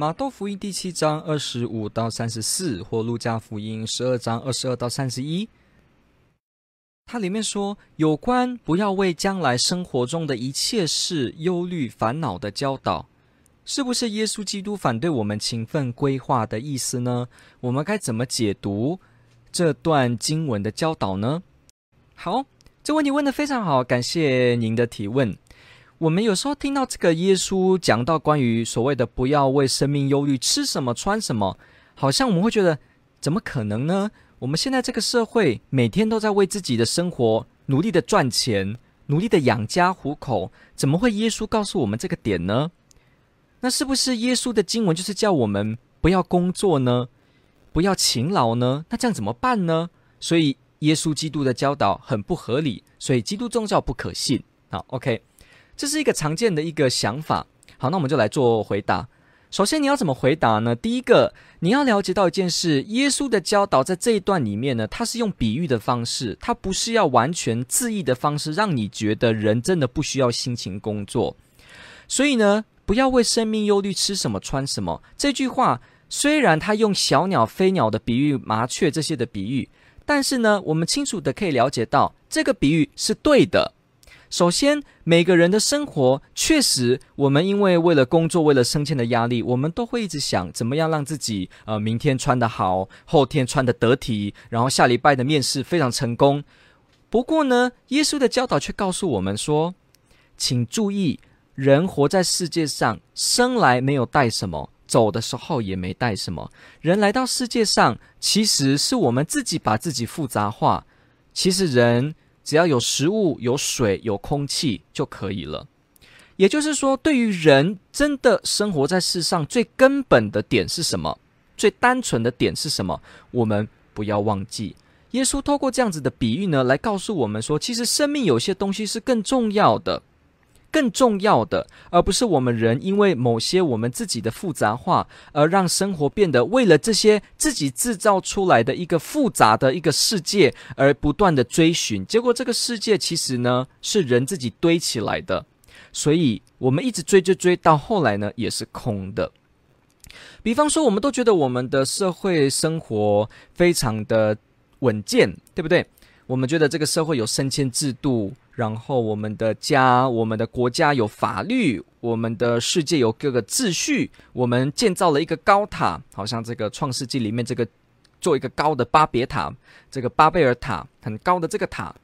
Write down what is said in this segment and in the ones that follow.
马窦福音第七章二十五到三十四，或路加福音十二章二十二到三十一，它里面说有关不要为将来生活中的一切事忧虑烦恼的教导，是不是耶稣基督反对我们勤奋规划的意思呢？我们该怎么解读这段经文的教导呢？好，这问题问得非常好，感谢您的提问。我们有时候听到这个耶稣讲到关于所谓的不要为生命忧虑，吃什么穿什么，好像我们会觉得怎么可能呢？我们现在这个社会每天都在为自己的生活努力的赚钱，努力的养家糊口，怎么会耶稣告诉我们这个点呢？那是不是耶稣的经文就是叫我们不要工作呢？不要勤劳呢？那这样怎么办呢？所以耶稣基督的教导很不合理，所以基督宗教不可信。好，OK。这是一个常见的一个想法。好，那我们就来做回答。首先，你要怎么回答呢？第一个，你要了解到一件事：耶稣的教导在这一段里面呢，他是用比喻的方式，他不是要完全字义的方式，让你觉得人真的不需要辛勤工作。所以呢，不要为生命忧虑，吃什么穿什么。这句话虽然他用小鸟、飞鸟的比喻、麻雀这些的比喻，但是呢，我们清楚的可以了解到，这个比喻是对的。首先，每个人的生活确实，我们因为为了工作、为了升迁的压力，我们都会一直想怎么样让自己呃明天穿得好，后天穿得得体，然后下礼拜的面试非常成功。不过呢，耶稣的教导却告诉我们说，请注意，人活在世界上，生来没有带什么，走的时候也没带什么。人来到世界上，其实是我们自己把自己复杂化。其实人。只要有食物、有水、有空气就可以了。也就是说，对于人真的生活在世上，最根本的点是什么？最单纯的点是什么？我们不要忘记，耶稣透过这样子的比喻呢，来告诉我们说，其实生命有些东西是更重要的。更重要的，而不是我们人因为某些我们自己的复杂化，而让生活变得为了这些自己制造出来的一个复杂的一个世界而不断的追寻。结果这个世界其实呢是人自己堆起来的，所以我们一直追追追到后来呢也是空的。比方说，我们都觉得我们的社会生活非常的稳健，对不对？我们觉得这个社会有升迁制度。然后，我们的家、我们的国家有法律，我们的世界有各个秩序。我们建造了一个高塔，好像这个《创世纪》里面这个做一个高的巴别塔，这个巴贝尔塔很高的这个塔。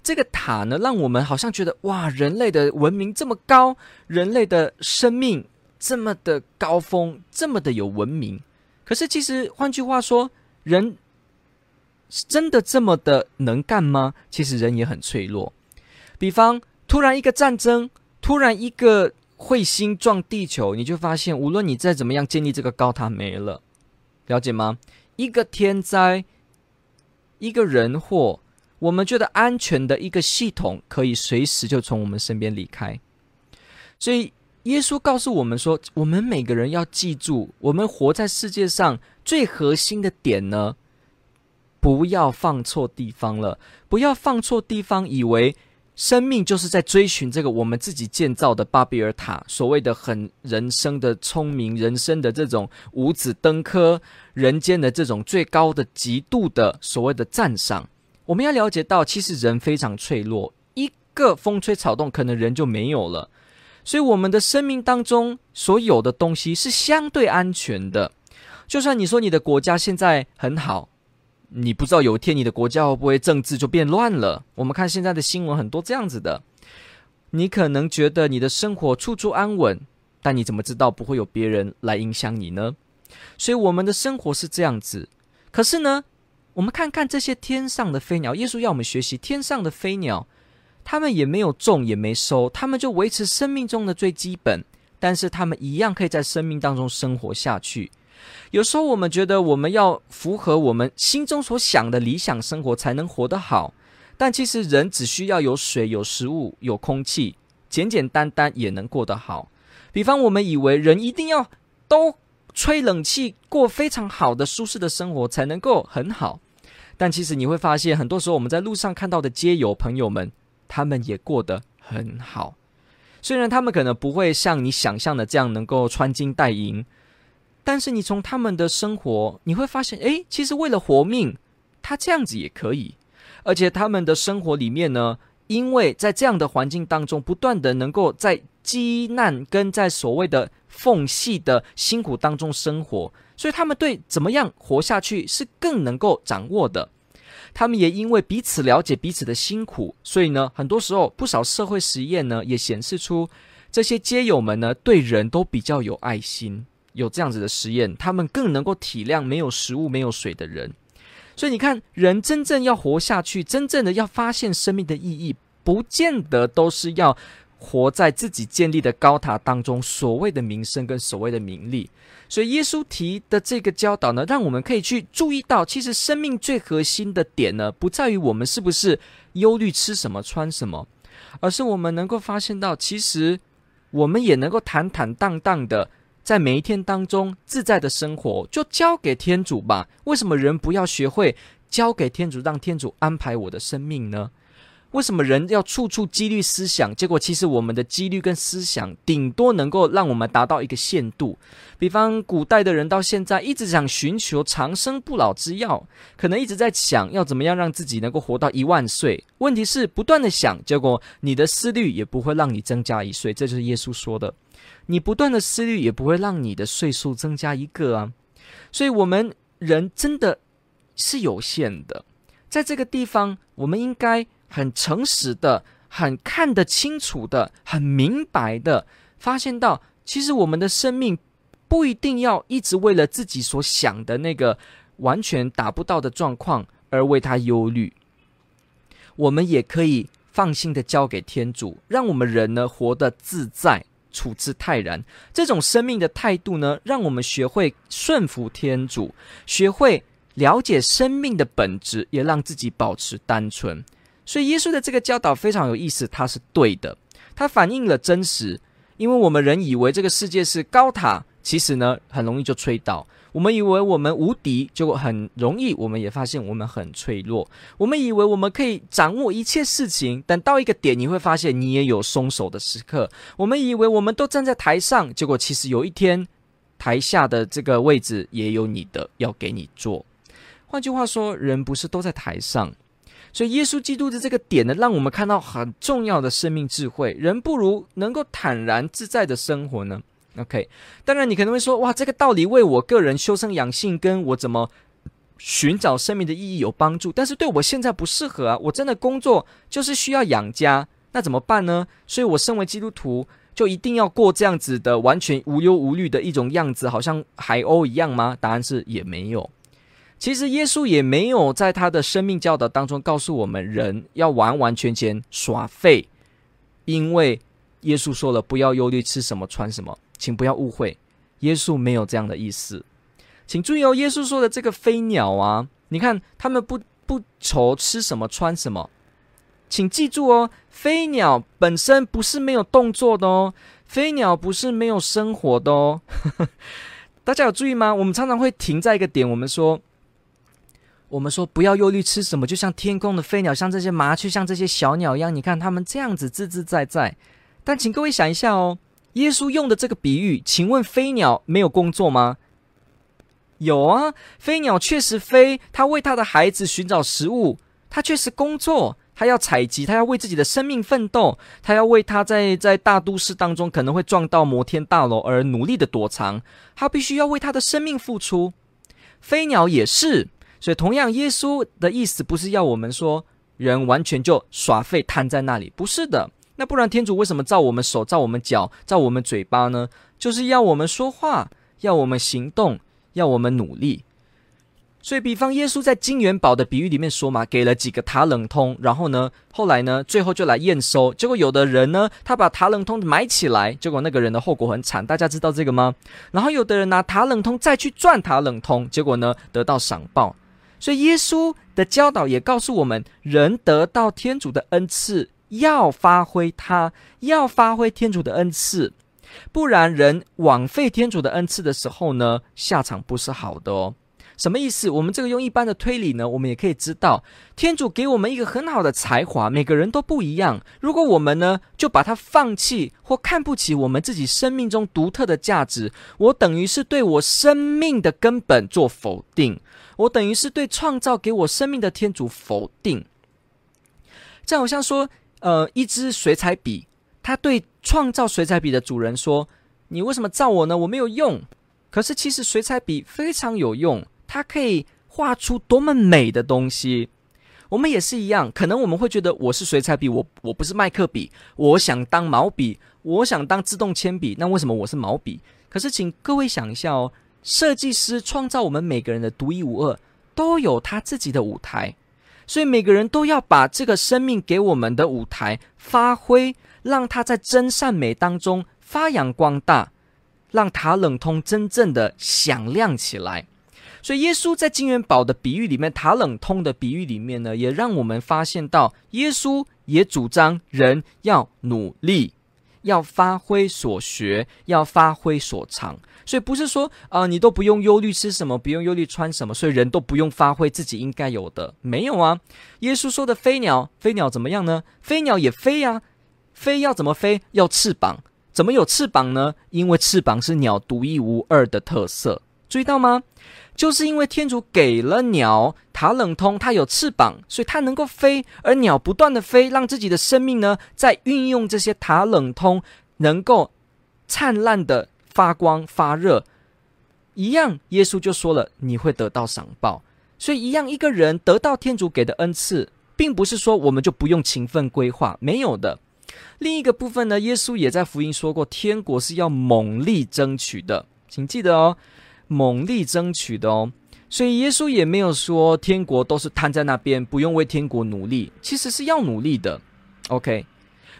这个塔呢，让我们好像觉得哇，人类的文明这么高，人类的生命这么的高峰，这么的有文明。可是，其实换句话说，人真的这么的能干吗？其实人也很脆弱。比方，突然一个战争，突然一个彗星撞地球，你就发现，无论你再怎么样建立这个高塔，没了，了解吗？一个天灾，一个人祸，我们觉得安全的一个系统，可以随时就从我们身边离开。所以，耶稣告诉我们说，我们每个人要记住，我们活在世界上最核心的点呢，不要放错地方了，不要放错地方，以为。生命就是在追寻这个我们自己建造的巴比尔塔，所谓的很人生的聪明，人生的这种五子登科，人间的这种最高的极度的所谓的赞赏。我们要了解到，其实人非常脆弱，一个风吹草动，可能人就没有了。所以，我们的生命当中所有的东西是相对安全的。就算你说你的国家现在很好。你不知道有一天你的国家会不会政治就变乱了？我们看现在的新闻很多这样子的，你可能觉得你的生活处处安稳，但你怎么知道不会有别人来影响你呢？所以我们的生活是这样子。可是呢，我们看看这些天上的飞鸟，耶稣要我们学习天上的飞鸟，他们也没有种也没收，他们就维持生命中的最基本，但是他们一样可以在生命当中生活下去。有时候我们觉得我们要符合我们心中所想的理想生活才能活得好，但其实人只需要有水、有食物、有空气，简简单单也能过得好。比方，我们以为人一定要都吹冷气，过非常好的舒适的生活才能够很好，但其实你会发现，很多时候我们在路上看到的街友朋友们，他们也过得很好。虽然他们可能不会像你想象的这样能够穿金戴银，但是你从他们的生活，你会发现，诶，其实为了活命，他这样子也可以。而且他们的生活里面呢，因为在这样的环境当中，不断的能够在积难跟在所谓的缝隙的辛苦当中生活，所以他们对怎么样活下去是更能够掌握的。他们也因为彼此了解彼此的辛苦，所以呢，很多时候不少社会实验呢也显示出这些街友们呢对人都比较有爱心。有这样子的实验，他们更能够体谅没有食物、没有水的人。所以你看，人真正要活下去，真正的要发现生命的意义，不见得都是要。活在自己建立的高塔当中，所谓的名声跟所谓的名利，所以耶稣提的这个教导呢，让我们可以去注意到，其实生命最核心的点呢，不在于我们是不是忧虑吃什么穿什么，而是我们能够发现到，其实我们也能够坦坦荡荡的在每一天当中自在的生活，就交给天主吧。为什么人不要学会交给天主，让天主安排我的生命呢？为什么人要处处积虑思想？结果其实我们的积虑跟思想，顶多能够让我们达到一个限度。比方古代的人到现在一直想寻求长生不老之药，可能一直在想要怎么样让自己能够活到一万岁。问题是不断的想，结果你的思虑也不会让你增加一岁。这就是耶稣说的，你不断的思虑也不会让你的岁数增加一个啊。所以，我们人真的是有限的，在这个地方，我们应该。很诚实的，很看得清楚的，很明白的，发现到，其实我们的生命不一定要一直为了自己所想的那个完全达不到的状况而为他忧虑。我们也可以放心的交给天主，让我们人呢活得自在，处之泰然。这种生命的态度呢，让我们学会顺服天主，学会了解生命的本质，也让自己保持单纯。所以耶稣的这个教导非常有意思，它是对的，它反映了真实。因为我们人以为这个世界是高塔，其实呢很容易就吹倒。我们以为我们无敌，就很容易，我们也发现我们很脆弱。我们以为我们可以掌握一切事情，但到一个点，你会发现你也有松手的时刻。我们以为我们都站在台上，结果其实有一天，台下的这个位置也有你的，要给你坐。换句话说，人不是都在台上。所以，耶稣基督的这个点呢，让我们看到很重要的生命智慧。人不如能够坦然自在的生活呢？OK，当然你可能会说，哇，这个道理为我个人修身养性，跟我怎么寻找生命的意义有帮助。但是对我现在不适合啊！我真的工作就是需要养家，那怎么办呢？所以我身为基督徒，就一定要过这样子的完全无忧无虑的一种样子，好像海鸥一样吗？答案是也没有。其实耶稣也没有在他的生命教导当中告诉我们人要完完全全耍废，因为耶稣说了不要忧虑吃什么穿什么，请不要误会，耶稣没有这样的意思。请注意哦，耶稣说的这个飞鸟啊，你看他们不不愁吃什么穿什么，请记住哦，飞鸟本身不是没有动作的哦，飞鸟不是没有生活的哦。大家有注意吗？我们常常会停在一个点，我们说。我们说不要忧虑吃什么，就像天空的飞鸟，像这些麻雀，像这些小鸟一样。你看它们这样子自自在在。但请各位想一下哦，耶稣用的这个比喻，请问飞鸟没有工作吗？有啊，飞鸟确实飞，它为它的孩子寻找食物，它确实工作，它要采集，它要为自己的生命奋斗，它要为它在在大都市当中可能会撞到摩天大楼而努力的躲藏，它必须要为它的生命付出。飞鸟也是。所以，同样，耶稣的意思不是要我们说人完全就耍废瘫在那里，不是的。那不然，天主为什么造我们手、造我们脚、造我们嘴巴呢？就是要我们说话，要我们行动，要我们努力。所以，比方耶稣在金元宝的比喻里面说嘛，给了几个塔冷通，然后呢，后来呢，最后就来验收。结果有的人呢，他把塔冷通埋起来，结果那个人的后果很惨。大家知道这个吗？然后有的人拿塔冷通再去赚塔冷通，结果呢，得到赏报。所以耶稣的教导也告诉我们，人得到天主的恩赐，要发挥他，要发挥天主的恩赐，不然人枉费天主的恩赐的时候呢，下场不是好的哦。什么意思？我们这个用一般的推理呢，我们也可以知道，天主给我们一个很好的才华，每个人都不一样。如果我们呢，就把它放弃或看不起我们自己生命中独特的价值，我等于是对我生命的根本做否定，我等于是对创造给我生命的天主否定。这好像说，呃，一支水彩笔，他对创造水彩笔的主人说：“你为什么造我呢？我没有用。”可是其实水彩笔非常有用。它可以画出多么美的东西，我们也是一样。可能我们会觉得我是水彩笔，我我不是麦克笔，我想当毛笔，我想当自动铅笔。那为什么我是毛笔？可是请各位想一下哦，设计师创造我们每个人的独一无二，都有他自己的舞台，所以每个人都要把这个生命给我们的舞台发挥，让它在真善美当中发扬光大，让塔冷通真正的响亮起来。所以，耶稣在金元宝的比喻里面，塔冷通的比喻里面呢，也让我们发现到，耶稣也主张人要努力，要发挥所学，要发挥所长。所以，不是说啊、你都不用忧虑吃什么，不用忧虑穿什么，所以人都不用发挥自己应该有的。没有啊，耶稣说的飞鸟，飞鸟怎么样呢？飞鸟也飞呀、飞要怎么飞？要翅膀，怎么有翅膀呢？因为翅膀是鸟独一无二的特色。注意到吗？就是因为天主给了鸟塔冷通，它有翅膀，所以它能够飞。而鸟不断的飞，让自己的生命呢，在运用这些塔冷通，能够灿烂的发光发热。一样，耶稣就说了，你会得到赏报。所以，一样，一个人得到天主给的恩赐，并不是说我们就不用勤奋规划，没有的。另一个部分呢，耶稣也在福音说过，天国是要猛力争取的，请记得哦。猛力争取的哦，所以耶稣也没有说天国都是摊在那边，不用为天国努力，其实是要努力的。OK，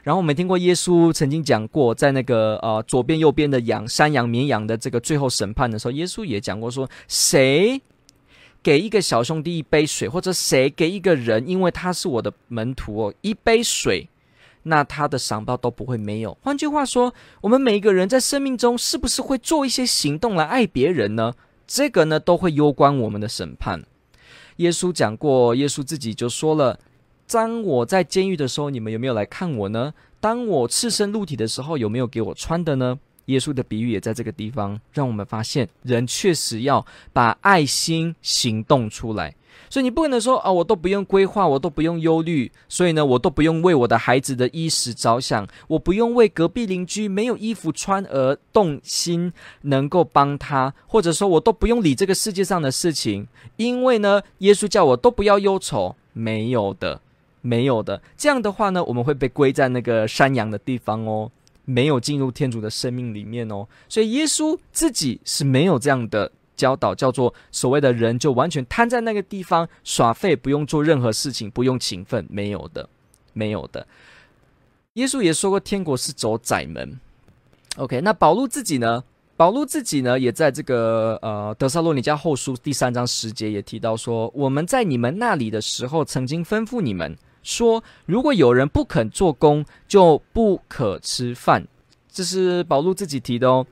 然后我们听过耶稣曾经讲过，在那个呃左边右边的羊、山羊、绵羊的这个最后审判的时候，耶稣也讲过说，谁给一个小兄弟一杯水，或者谁给一个人，因为他是我的门徒哦，一杯水。那他的赏报都不会没有。换句话说，我们每一个人在生命中是不是会做一些行动来爱别人呢？这个呢，都会攸关我们的审判。耶稣讲过，耶稣自己就说了：“当我在监狱的时候，你们有没有来看我呢？当我赤身露体的时候，有没有给我穿的呢？”耶稣的比喻也在这个地方，让我们发现人确实要把爱心行动出来。所以你不可能说啊，我都不用规划，我都不用忧虑，所以呢，我都不用为我的孩子的衣食着想，我不用为隔壁邻居没有衣服穿而动心，能够帮他，或者说我都不用理这个世界上的事情，因为呢，耶稣叫我都不要忧愁，没有的，没有的。这样的话呢，我们会被归在那个山羊的地方哦，没有进入天主的生命里面哦。所以耶稣自己是没有这样的。教导叫做所谓的人就完全瘫在那个地方耍废，不用做任何事情，不用勤奋，没有的，没有的。耶稣也说过，天国是走窄门。OK，那保禄自己呢？保禄自己呢，也在这个呃德撒洛尼加后书第三章十节也提到说，我们在你们那里的时候，曾经吩咐你们说，如果有人不肯做工，就不可吃饭。这是保禄自己提的哦。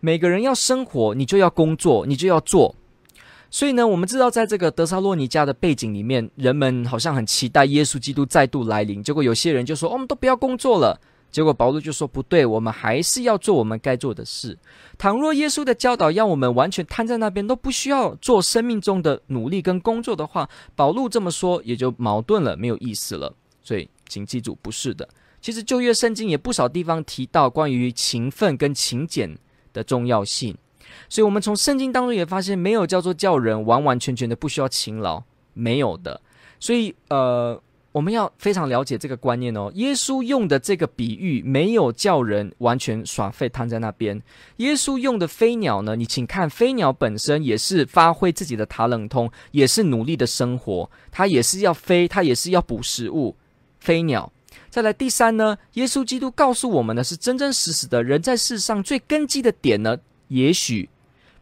每个人要生活，你就要工作，你就要做。所以呢，我们知道，在这个德撒洛尼迦的背景里面，人们好像很期待耶稣基督再度来临。结果有些人就说：“哦，我们都不要工作了。”结果保罗就说：“不对，我们还是要做我们该做的事。倘若耶稣的教导让我们完全瘫在那边，都不需要做生命中的努力跟工作的话，保罗这么说也就矛盾了，没有意思了。所以，请记住，不是的。其实旧约圣经也不少地方提到关于勤奋跟勤俭。的重要性，所以我们从圣经当中也发现，没有叫做叫人完完全全的不需要勤劳，没有的。所以，呃，我们要非常了解这个观念哦。耶稣用的这个比喻没有叫人完全耍废瘫在那边。耶稣用的飞鸟呢，你请看飞鸟本身也是发挥自己的塔冷通，也是努力的生活，它也是要飞，它也是要捕食物。飞鸟。再来第三呢，耶稣基督告诉我们的是真真实实的人在世上最根基的点呢，也许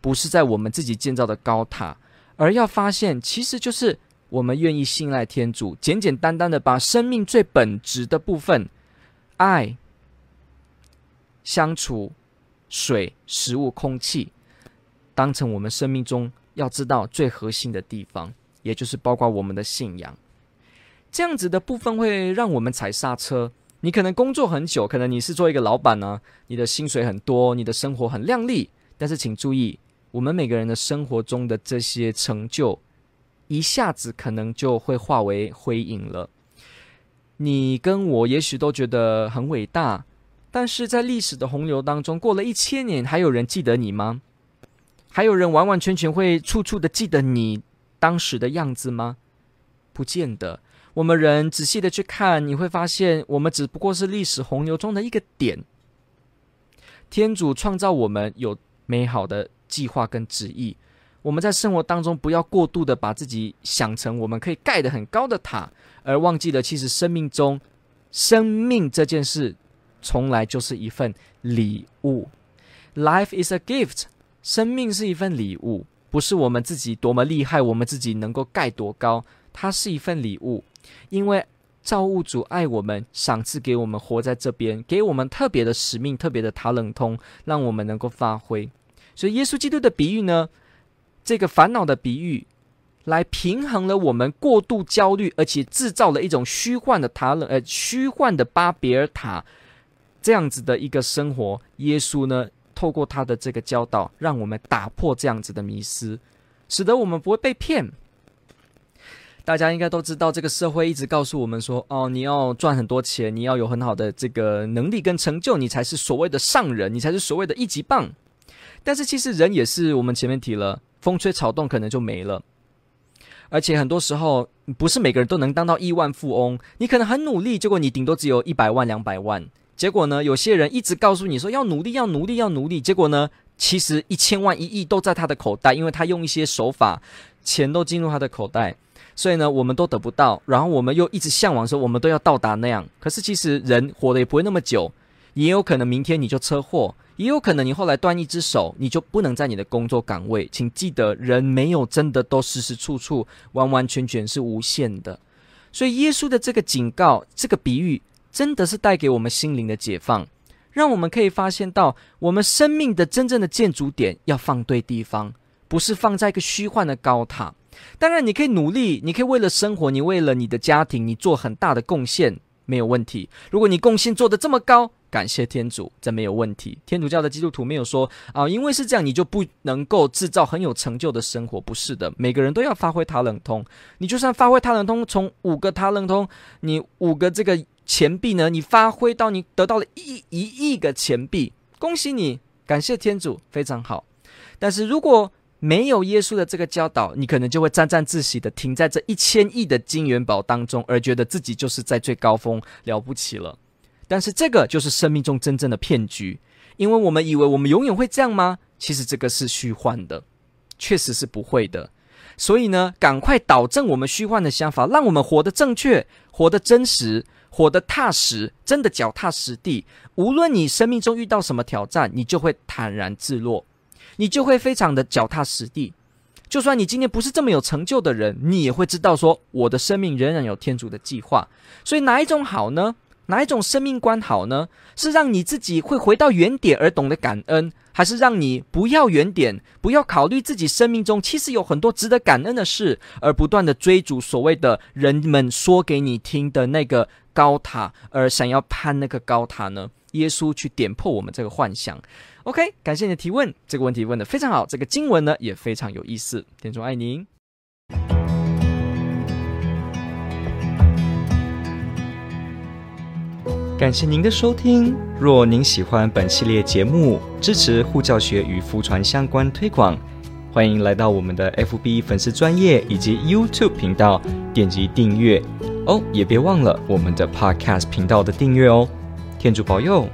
不是在我们自己建造的高塔，而要发现其实就是。我们愿意信赖天主，简简单单的把生命最本质的部分——爱、相处、水、食物、空气，当成我们生命中要知道最核心的地方，也就是包括我们的信仰。这样子的部分会让我们踩刹车。你可能工作很久，可能你是做一个老板呢、你的薪水很多，你的生活很亮丽。但是请注意，我们每个人的生活中的这些成就。一下子可能就会化为灰影了。你跟我也许都觉得很伟大，但是在历史的洪流当中，过了一千年，还有人记得你吗？还有人完完全全会处处的记得你当时的样子吗？不见得。我们人仔细的去看，你会发现，我们只不过是历史洪流中的一个点。天主创造我们有美好的计划跟旨意。我们在生活当中不要过度的把自己想成我们可以盖得很高的塔，而忘记了其实生命中，生命这件事从来就是一份礼物。Life is a gift，生命是一份礼物，不是我们自己多么厉害，我们自己能够盖多高，它是一份礼物。因为造物主爱我们，赏赐给我们活在这边，给我们特别的使命、特别的塔冷通，让我们能够发挥。所以耶稣基督的比喻呢，这个烦恼的比喻，来平衡了我们过度焦虑，而且制造了一种虚幻的塔冷，呃，虚幻的巴别尔塔这样子的一个生活。耶稣呢，透过他的这个教导，让我们打破这样子的迷思，使得我们不会被骗。大家应该都知道，这个社会一直告诉我们说：哦，你要赚很多钱，你要有很好的这个能力跟成就，你才是所谓的上人，你才是所谓的一级棒。但是其实人也是，我们前面提了。风吹草动，可能就没了。而且很多时候，不是每个人都能当到亿万富翁。你可能很努力，结果你顶多只有一百万、两百万。结果呢，有些人一直告诉你说要努力、要努力、要努力，结果呢，其实一千万、一亿都在他的口袋，因为他用一些手法，钱都进入他的口袋。所以呢，我们都得不到，然后我们又一直向往说我们都要到达那样。可是其实人活得也不会那么久，也有可能明天你就车祸。也有可能你后来断一只手，你就不能在你的工作岗位。请记得，人没有真的都时时处处完完全全是无限的。所以耶稣的这个警告、这个比喻，真的是带给我们心灵的解放，让我们可以发现到，我们生命的真正的建筑点要放对地方，不是放在一个虚幻的高塔。当然，你可以努力，你可以为了生活，你为了你的家庭，你做很大的贡献，没有问题。如果你贡献做得这么高，感谢天主，这没有问题。天主教的基督徒没有说啊，因为是这样，你就不能够制造很有成就的生活。不是的，每个人都要发挥塔冷通。你就算发挥塔冷通，从五个塔冷通，你五个这个钱币呢，你发挥到你得到了一一亿个钱币，恭喜你，感谢天主，非常好。但是如果没有耶稣的这个教导，你可能就会沾沾自喜的停在这一千亿的金元宝当中，而觉得自己就是在最高峰，了不起了。但是这个就是生命中真正的骗局，因为我们以为我们永远会这样吗？其实这个是虚幻的，确实是不会的。所以呢，赶快导正我们虚幻的想法，让我们活得正确，活得真实，活得踏实，真的脚踏实地。无论你生命中遇到什么挑战，你就会坦然自若，你就会非常的脚踏实地。就算你今天不是这么有成就的人，你也会知道说，我的生命仍然有天主的计划。所以哪一种好呢？哪一种生命观好呢？是让你自己会回到原点而懂得感恩，还是让你不要原点，不要考虑自己生命中其实有很多值得感恩的事，而不断的追逐所谓的人们说给你听的那个高塔，而想要攀那个高塔呢？耶稣去点破我们这个幻想。OK，感谢你的提问，这个问题问得非常好，这个经文呢也非常有意思。天主爱您。感谢您的收听。若您喜欢本系列节目，支持护教学与福传相关推广，欢迎来到我们的 FB 粉丝专业以及 YouTube 频道，点击订阅，哦，也别忘了我们的 Podcast 频道的订阅哦。天主保佑。